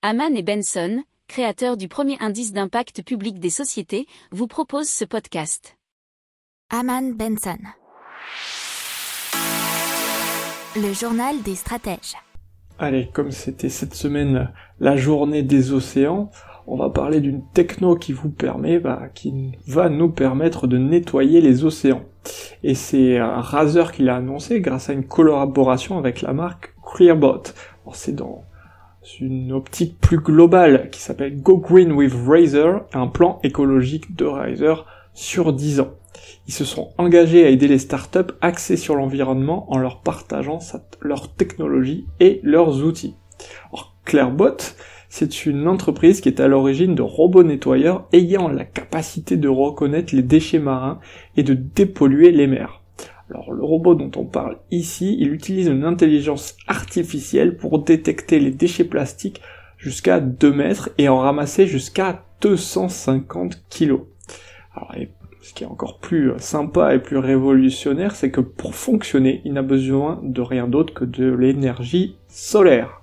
Haman et Benson, créateurs du premier indice d'impact public des sociétés, vous proposent ce podcast. Haman Benson. Le journal des stratèges. Allez, comme c'était cette semaine la journée des océans, on va parler d'une techno qui vous permet, bah, qui va nous permettre de nettoyer les océans. Et c'est Razer qui l'a annoncé grâce à une collaboration avec la marque Clearbot. C'est dans une optique plus globale qui s'appelle Go Green with Razer, un plan écologique de Razer sur 10 ans. Ils se sont engagés à aider les startups axées sur l'environnement en leur partageant leur technologie et leurs outils. Alors, Clairbot, c'est une entreprise qui est à l'origine de robots nettoyeurs ayant la capacité de reconnaître les déchets marins et de dépolluer les mers. Alors le robot dont on parle ici, il utilise une intelligence artificielle pour détecter les déchets plastiques jusqu'à 2 mètres et en ramasser jusqu'à 250 kilos. Alors, ce qui est encore plus sympa et plus révolutionnaire, c'est que pour fonctionner, il n'a besoin de rien d'autre que de l'énergie solaire.